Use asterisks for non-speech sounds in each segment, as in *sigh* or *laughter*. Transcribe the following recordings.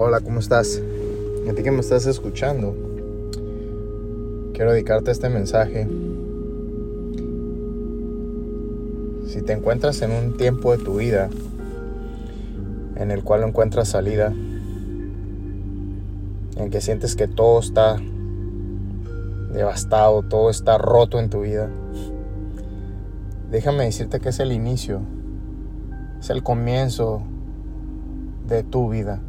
Hola, ¿cómo estás? A ti que me estás escuchando, quiero dedicarte este mensaje. Si te encuentras en un tiempo de tu vida en el cual no encuentras salida, en que sientes que todo está devastado, todo está roto en tu vida, déjame decirte que es el inicio, es el comienzo de tu vida.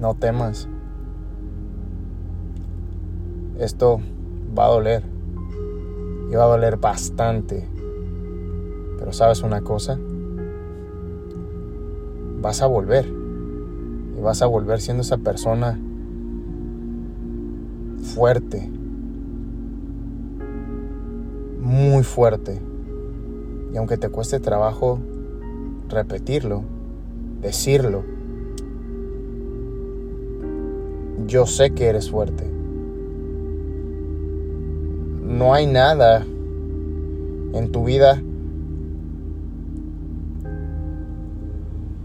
No temas. Esto va a doler. Y va a doler bastante. Pero sabes una cosa. Vas a volver. Y vas a volver siendo esa persona fuerte. Muy fuerte. Y aunque te cueste trabajo repetirlo, decirlo, yo sé que eres fuerte. No hay nada en tu vida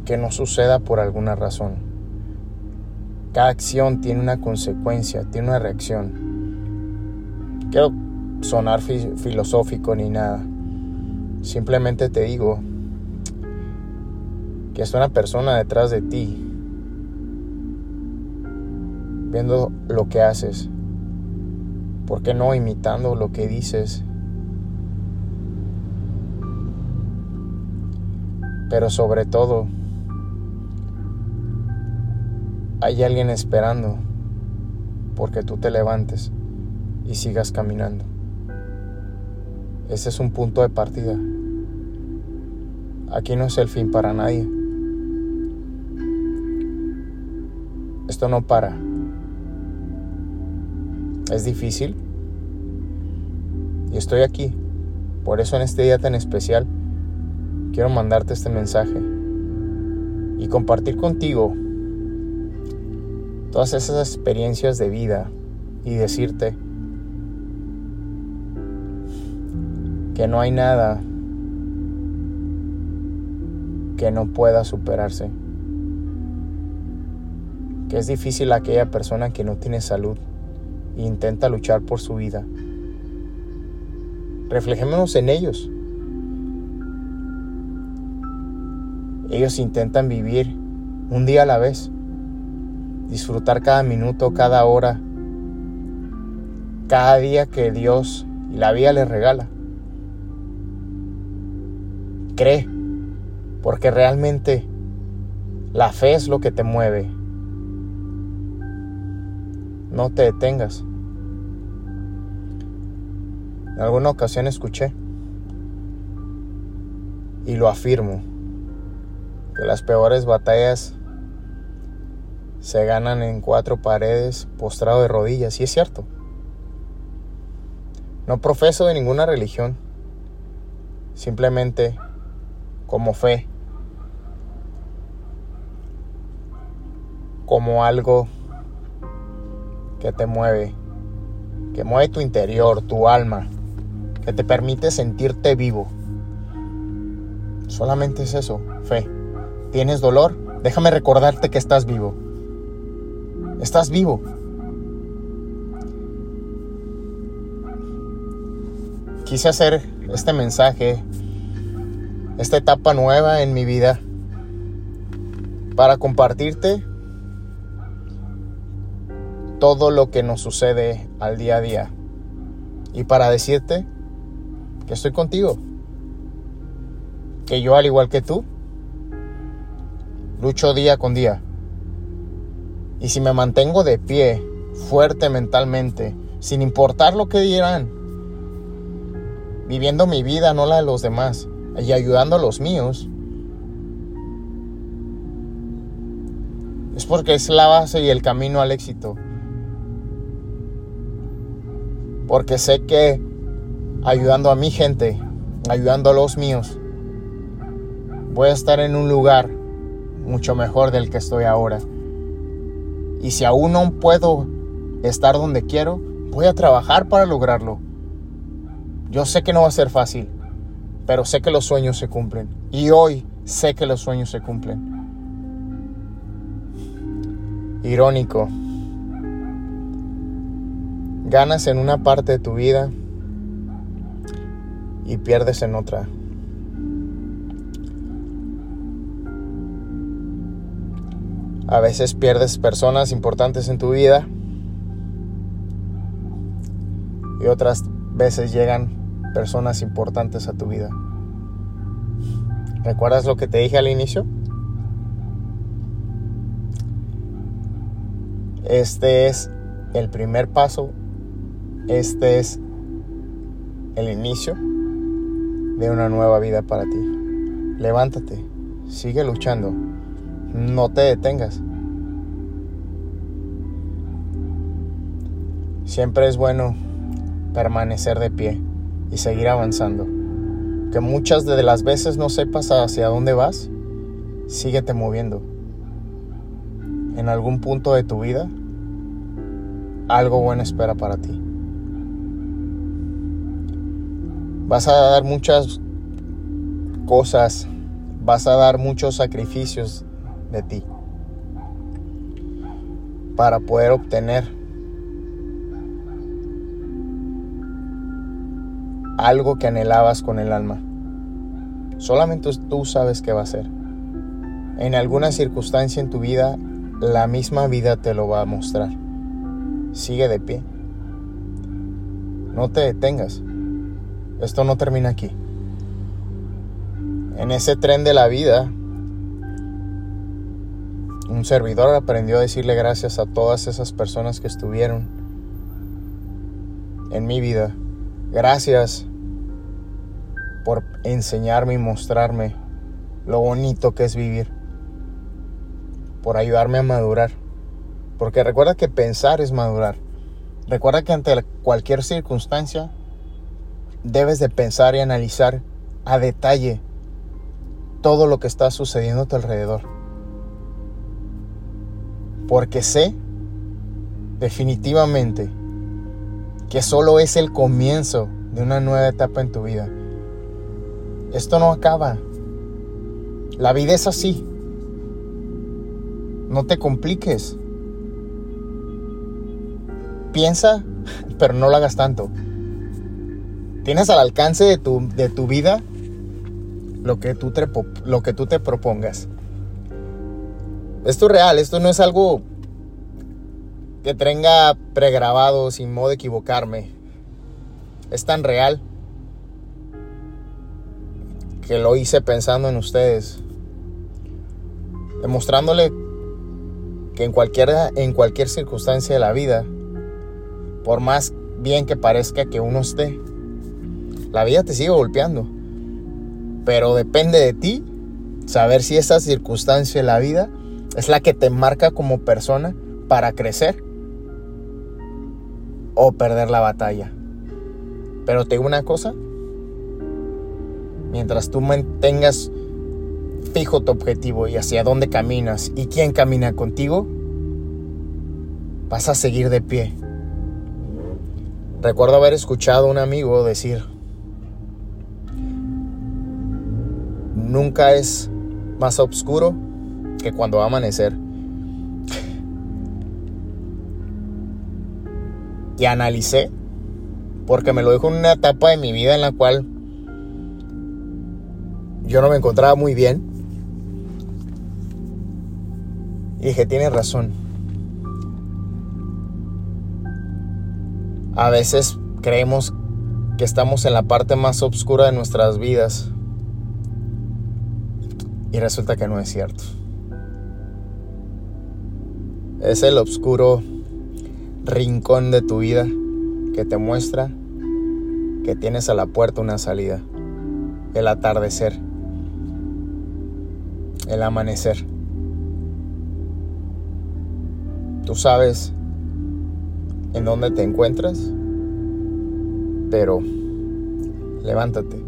que no suceda por alguna razón. Cada acción tiene una consecuencia, tiene una reacción. Quiero sonar filosófico ni nada. Simplemente te digo que es una persona detrás de ti viendo lo que haces? ¿Por qué no imitando lo que dices? Pero sobre todo, hay alguien esperando porque tú te levantes y sigas caminando. Ese es un punto de partida. Aquí no es el fin para nadie. Esto no para. Es difícil. Y estoy aquí. Por eso en este día tan especial quiero mandarte este mensaje y compartir contigo todas esas experiencias de vida y decirte que no hay nada que no pueda superarse. Que es difícil aquella persona que no tiene salud intenta luchar por su vida. Reflejémonos en ellos. Ellos intentan vivir un día a la vez, disfrutar cada minuto, cada hora, cada día que Dios y la vida les regala. Cree, porque realmente la fe es lo que te mueve, no te detengas. En alguna ocasión escuché y lo afirmo, que las peores batallas se ganan en cuatro paredes postrado de rodillas, y es cierto. No profeso de ninguna religión, simplemente como fe, como algo que te mueve, que mueve tu interior, tu alma, que te permite sentirte vivo. Solamente es eso, fe. ¿Tienes dolor? Déjame recordarte que estás vivo. Estás vivo. Quise hacer este mensaje, esta etapa nueva en mi vida, para compartirte todo lo que nos sucede al día a día. Y para decirte que estoy contigo. Que yo, al igual que tú, lucho día con día. Y si me mantengo de pie, fuerte mentalmente, sin importar lo que dirán, viviendo mi vida, no la de los demás, y ayudando a los míos, es porque es la base y el camino al éxito. Porque sé que ayudando a mi gente, ayudando a los míos, voy a estar en un lugar mucho mejor del que estoy ahora. Y si aún no puedo estar donde quiero, voy a trabajar para lograrlo. Yo sé que no va a ser fácil, pero sé que los sueños se cumplen. Y hoy sé que los sueños se cumplen. irónico. Ganas en una parte de tu vida y pierdes en otra. A veces pierdes personas importantes en tu vida y otras veces llegan personas importantes a tu vida. ¿Recuerdas lo que te dije al inicio? Este es el primer paso, este es el inicio de una nueva vida para ti. Levántate, sigue luchando, no te detengas. Siempre es bueno permanecer de pie y seguir avanzando. Que muchas de las veces no sepas hacia dónde vas, síguete moviendo. En algún punto de tu vida, algo bueno espera para ti. Vas a dar muchas cosas, vas a dar muchos sacrificios de ti para poder obtener algo que anhelabas con el alma. Solamente tú sabes qué va a ser. En alguna circunstancia en tu vida, la misma vida te lo va a mostrar. Sigue de pie. No te detengas. Esto no termina aquí. En ese tren de la vida, un servidor aprendió a decirle gracias a todas esas personas que estuvieron en mi vida. Gracias por enseñarme y mostrarme lo bonito que es vivir, por ayudarme a madurar. Porque recuerda que pensar es madurar. Recuerda que ante cualquier circunstancia debes de pensar y analizar a detalle todo lo que está sucediendo a tu alrededor. Porque sé definitivamente que solo es el comienzo de una nueva etapa en tu vida. Esto no acaba. La vida es así. No te compliques. Piensa, pero no lo hagas tanto. Tienes al alcance de tu, de tu vida lo que, tú te, lo que tú te propongas. Esto es real, esto no es algo que tenga pregrabado sin modo de equivocarme. Es tan real que lo hice pensando en ustedes, demostrándole que en cualquier, en cualquier circunstancia de la vida, por más bien que parezca que uno esté, la vida te sigue golpeando. Pero depende de ti saber si esa circunstancia de la vida es la que te marca como persona para crecer o perder la batalla. Pero te digo una cosa, Mientras tú mantengas fijo tu objetivo y hacia dónde caminas y quién camina contigo, vas a seguir de pie. Recuerdo haber escuchado a un amigo decir, nunca es más oscuro que cuando va a amanecer. Y analicé, porque me lo dijo en una etapa de mi vida en la cual yo no me encontraba muy bien. Y dije, tiene razón. A veces creemos que estamos en la parte más oscura de nuestras vidas. Y resulta que no es cierto. Es el oscuro rincón de tu vida que te muestra que tienes a la puerta una salida. El atardecer el amanecer. Tú sabes en dónde te encuentras, pero levántate.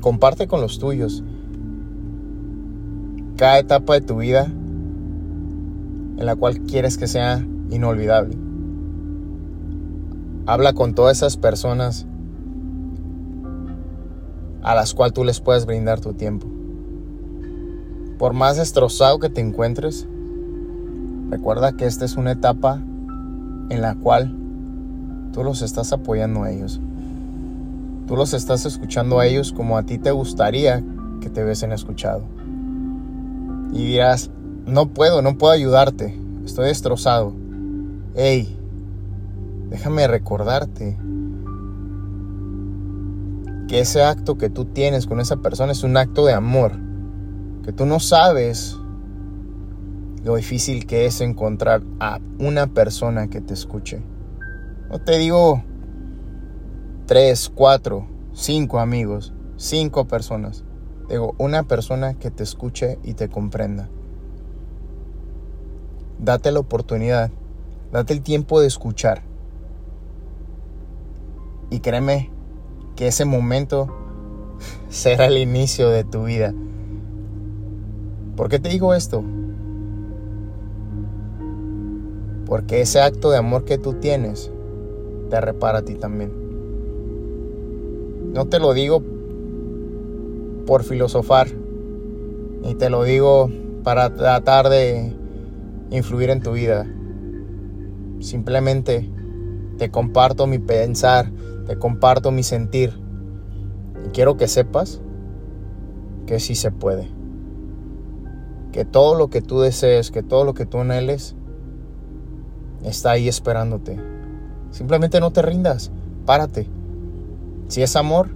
Comparte con los tuyos cada etapa de tu vida en la cual quieres que sea inolvidable. Habla con todas esas personas a las cuales tú les puedes brindar tu tiempo. Por más destrozado que te encuentres, Recuerda que esta es una etapa en la cual tú los estás apoyando a ellos. Tú los estás escuchando a ellos como a ti te gustaría que te hubiesen escuchado. Y dirás, no puedo, no puedo ayudarte, estoy destrozado. Hey, déjame recordarte que ese acto que tú tienes con esa persona es un acto de amor, que tú no sabes lo difícil que es encontrar a una persona que te escuche. No te digo tres, cuatro, cinco amigos, cinco personas. Digo, una persona que te escuche y te comprenda. Date la oportunidad, date el tiempo de escuchar. Y créeme que ese momento *laughs* será el inicio de tu vida. ¿Por qué te digo esto? Porque ese acto de amor que tú tienes te repara a ti también. No te lo digo por filosofar, ni te lo digo para tratar de influir en tu vida. Simplemente te comparto mi pensar, te comparto mi sentir. Y quiero que sepas que sí se puede. Que todo lo que tú desees, que todo lo que tú anheles, está ahí esperándote. Simplemente no te rindas, párate si es amor,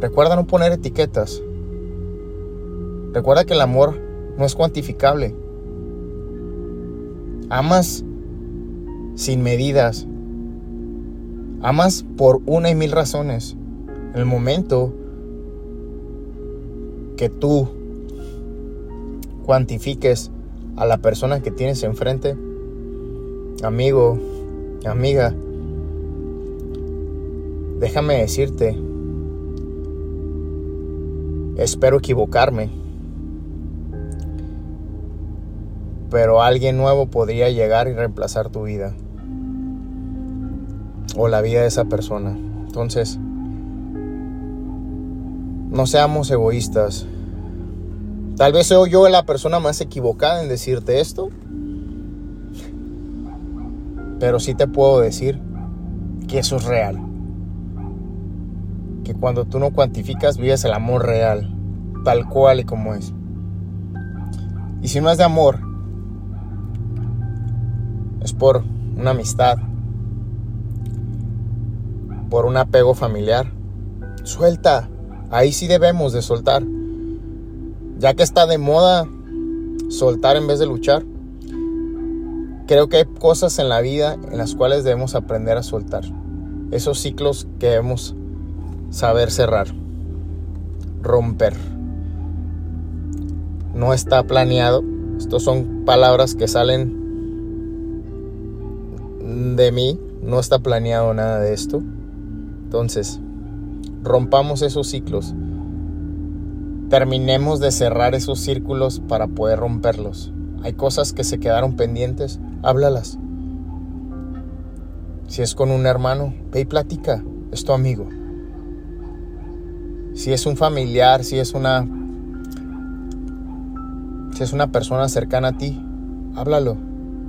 recuerda no poner etiquetas. Recuerda que el amor no es cuantificable. Amas sin medidas. Amas por una y mil razones. El momento que tú cuantifiques a la persona que tienes enfrente, amigo, amiga, Déjame decirte, espero equivocarme, pero alguien nuevo podría llegar y reemplazar tu vida o la vida de esa persona. Entonces, no seamos egoístas. Tal vez soy yo la persona más equivocada en decirte esto, pero sí te puedo decir que eso es real que cuando tú no cuantificas vives el amor real, tal cual y como es. Y si no es de amor, es por una amistad, por un apego familiar. Suelta, ahí sí debemos de soltar. Ya que está de moda soltar en vez de luchar, creo que hay cosas en la vida en las cuales debemos aprender a soltar. Esos ciclos que debemos saber cerrar, romper. No está planeado. Estos son palabras que salen de mí. No está planeado nada de esto. Entonces, rompamos esos ciclos. Terminemos de cerrar esos círculos para poder romperlos. Hay cosas que se quedaron pendientes, háblalas. Si es con un hermano, ve y platica, es tu amigo. Si es un familiar, si es una si es una persona cercana a ti, háblalo,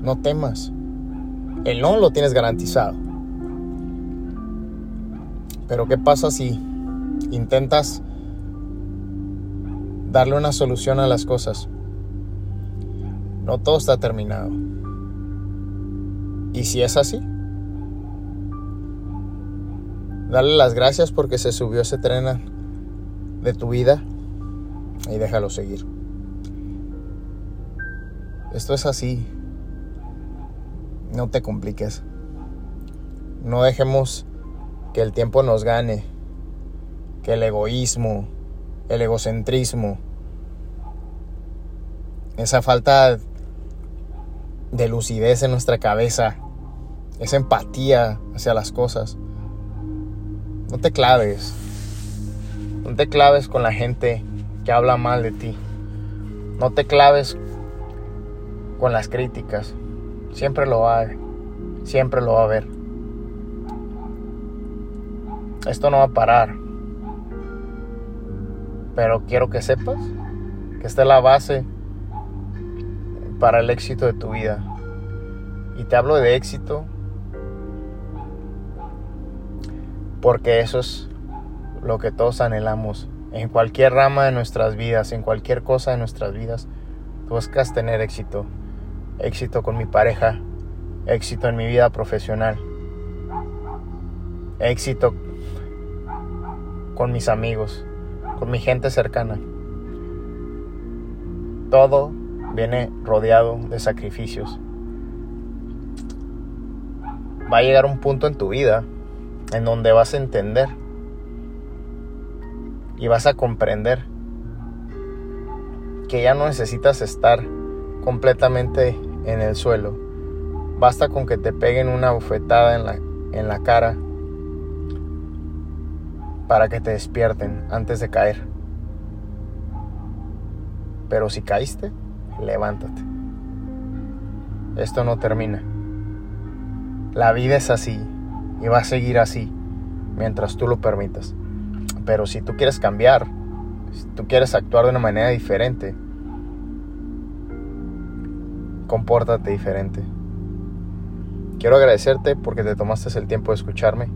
no temas. El no lo tienes garantizado. Pero ¿qué pasa si intentas darle una solución a las cosas? No todo está terminado. Y si es así, dale las gracias porque se subió ese tren de tu vida y déjalo seguir. Esto es así. No te compliques. No dejemos que el tiempo nos gane. Que el egoísmo, el egocentrismo, esa falta de lucidez en nuestra cabeza, esa empatía hacia las cosas. No te claves. No te claves con la gente que habla mal de ti. No te claves con las críticas. Siempre lo va a Siempre lo va a haber. Esto no va a parar. Pero quiero que sepas que esta es la base para el éxito de tu vida. Y te hablo de éxito porque eso es lo que todos anhelamos. En cualquier rama de nuestras vidas, en cualquier cosa de nuestras vidas, buscas tener éxito. Éxito con mi pareja, éxito en mi vida profesional, éxito con mis amigos, con mi gente cercana. Todo viene rodeado de sacrificios. Va a llegar un punto en tu vida en donde vas a entender y vas a comprender que ya no necesitas estar completamente en el suelo. Basta con que te peguen una bofetada en la, en la cara para que te despierten antes de caer. Pero si caíste, levántate. Esto no termina. La vida es así y va a seguir así mientras tú lo permitas. Pero si tú quieres cambiar, si tú quieres actuar de una manera diferente, compórtate diferente. Quiero agradecerte porque te tomaste el tiempo de escucharme.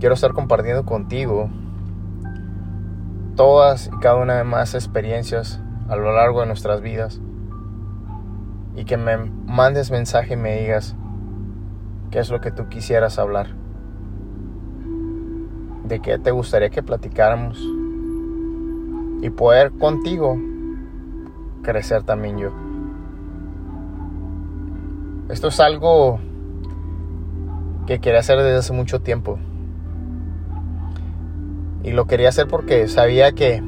Quiero estar compartiendo contigo todas y cada una de más experiencias a lo largo de nuestras vidas y que me mandes mensaje y me digas qué es lo que tú quisieras hablar, de qué te gustaría que platicáramos y poder contigo crecer también yo. Esto es algo que quería hacer desde hace mucho tiempo. Y lo quería hacer porque sabía que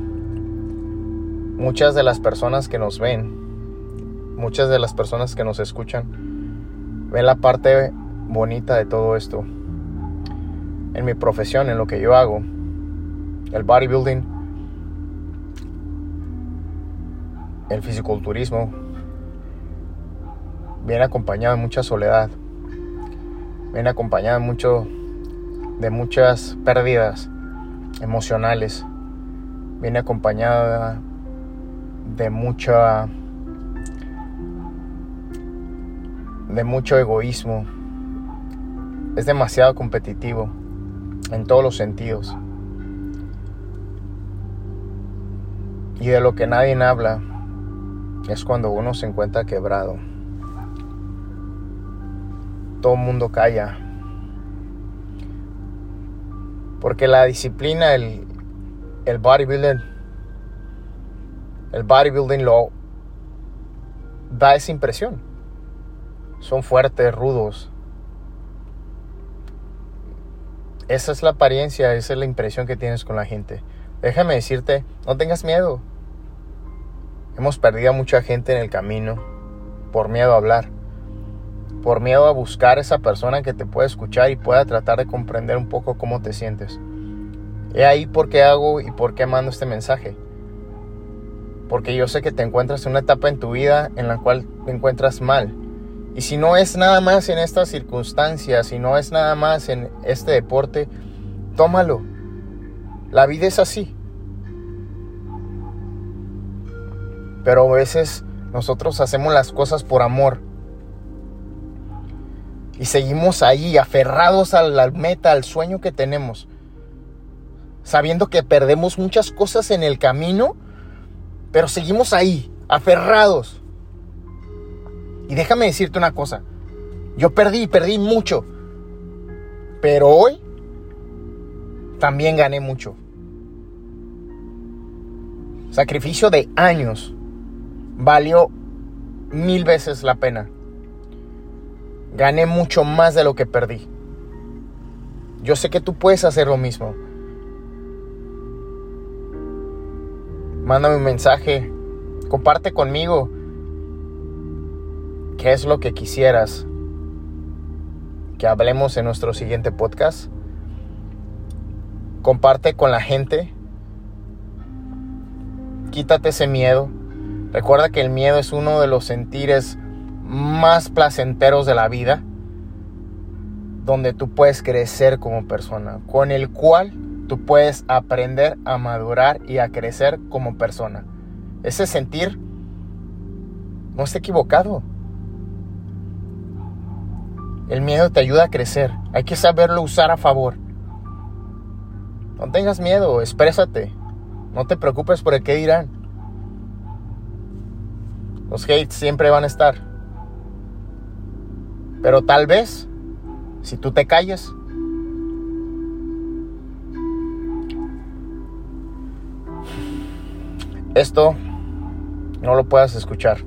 muchas de las personas que nos ven, muchas de las personas que nos escuchan, ven la parte bonita de todo esto. En mi profesión, en lo que yo hago, el bodybuilding, el fisiculturismo, viene acompañado de mucha soledad, viene acompañado de, mucho, de muchas pérdidas emocionales, viene acompañada de mucha de mucho egoísmo. Es demasiado competitivo en todos los sentidos. Y de lo que nadie habla es cuando uno se encuentra quebrado. Todo el mundo calla. Porque la disciplina, el, el bodybuilder el bodybuilding lo da esa impresión. Son fuertes, rudos. Esa es la apariencia, esa es la impresión que tienes con la gente. Déjame decirte, no tengas miedo. Hemos perdido a mucha gente en el camino por miedo a hablar, por miedo a buscar esa persona que te pueda escuchar y pueda tratar de comprender un poco cómo te sientes. He ahí por qué hago y por qué mando este mensaje porque yo sé que te encuentras en una etapa en tu vida en la cual te encuentras mal. Y si no es nada más en estas circunstancias, si no es nada más en este deporte, tómalo. La vida es así. Pero a veces nosotros hacemos las cosas por amor. Y seguimos ahí, aferrados a la meta, al sueño que tenemos. Sabiendo que perdemos muchas cosas en el camino pero seguimos ahí, aferrados. Y déjame decirte una cosa. Yo perdí, perdí mucho. Pero hoy también gané mucho. Sacrificio de años valió mil veces la pena. Gané mucho más de lo que perdí. Yo sé que tú puedes hacer lo mismo. mándame un mensaje, comparte conmigo qué es lo que quisieras que hablemos en nuestro siguiente podcast. Comparte con la gente. Quítate ese miedo. Recuerda que el miedo es uno de los sentires más placenteros de la vida, donde tú puedes crecer como persona, con el cual tú puedes aprender a madurar y a crecer como persona. Ese sentir no está equivocado. El miedo te ayuda a crecer. Hay que saberlo usar a favor. No tengas miedo, exprésate. No te preocupes por el que dirán. Los hates siempre van a estar. Pero tal vez, si tú te calles, esto no lo puedas escuchar.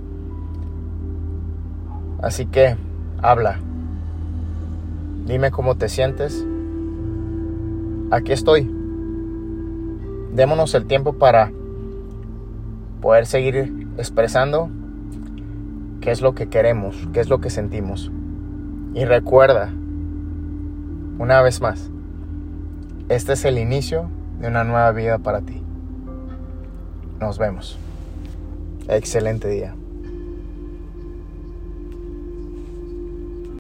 Así que habla. Dime cómo te sientes. Aquí estoy. Démonos el tiempo para poder seguir expresando qué es lo que queremos, qué es lo que sentimos. Y recuerda, una vez más, este es el inicio de una nueva vida para ti. Nos vemos. Excelente día.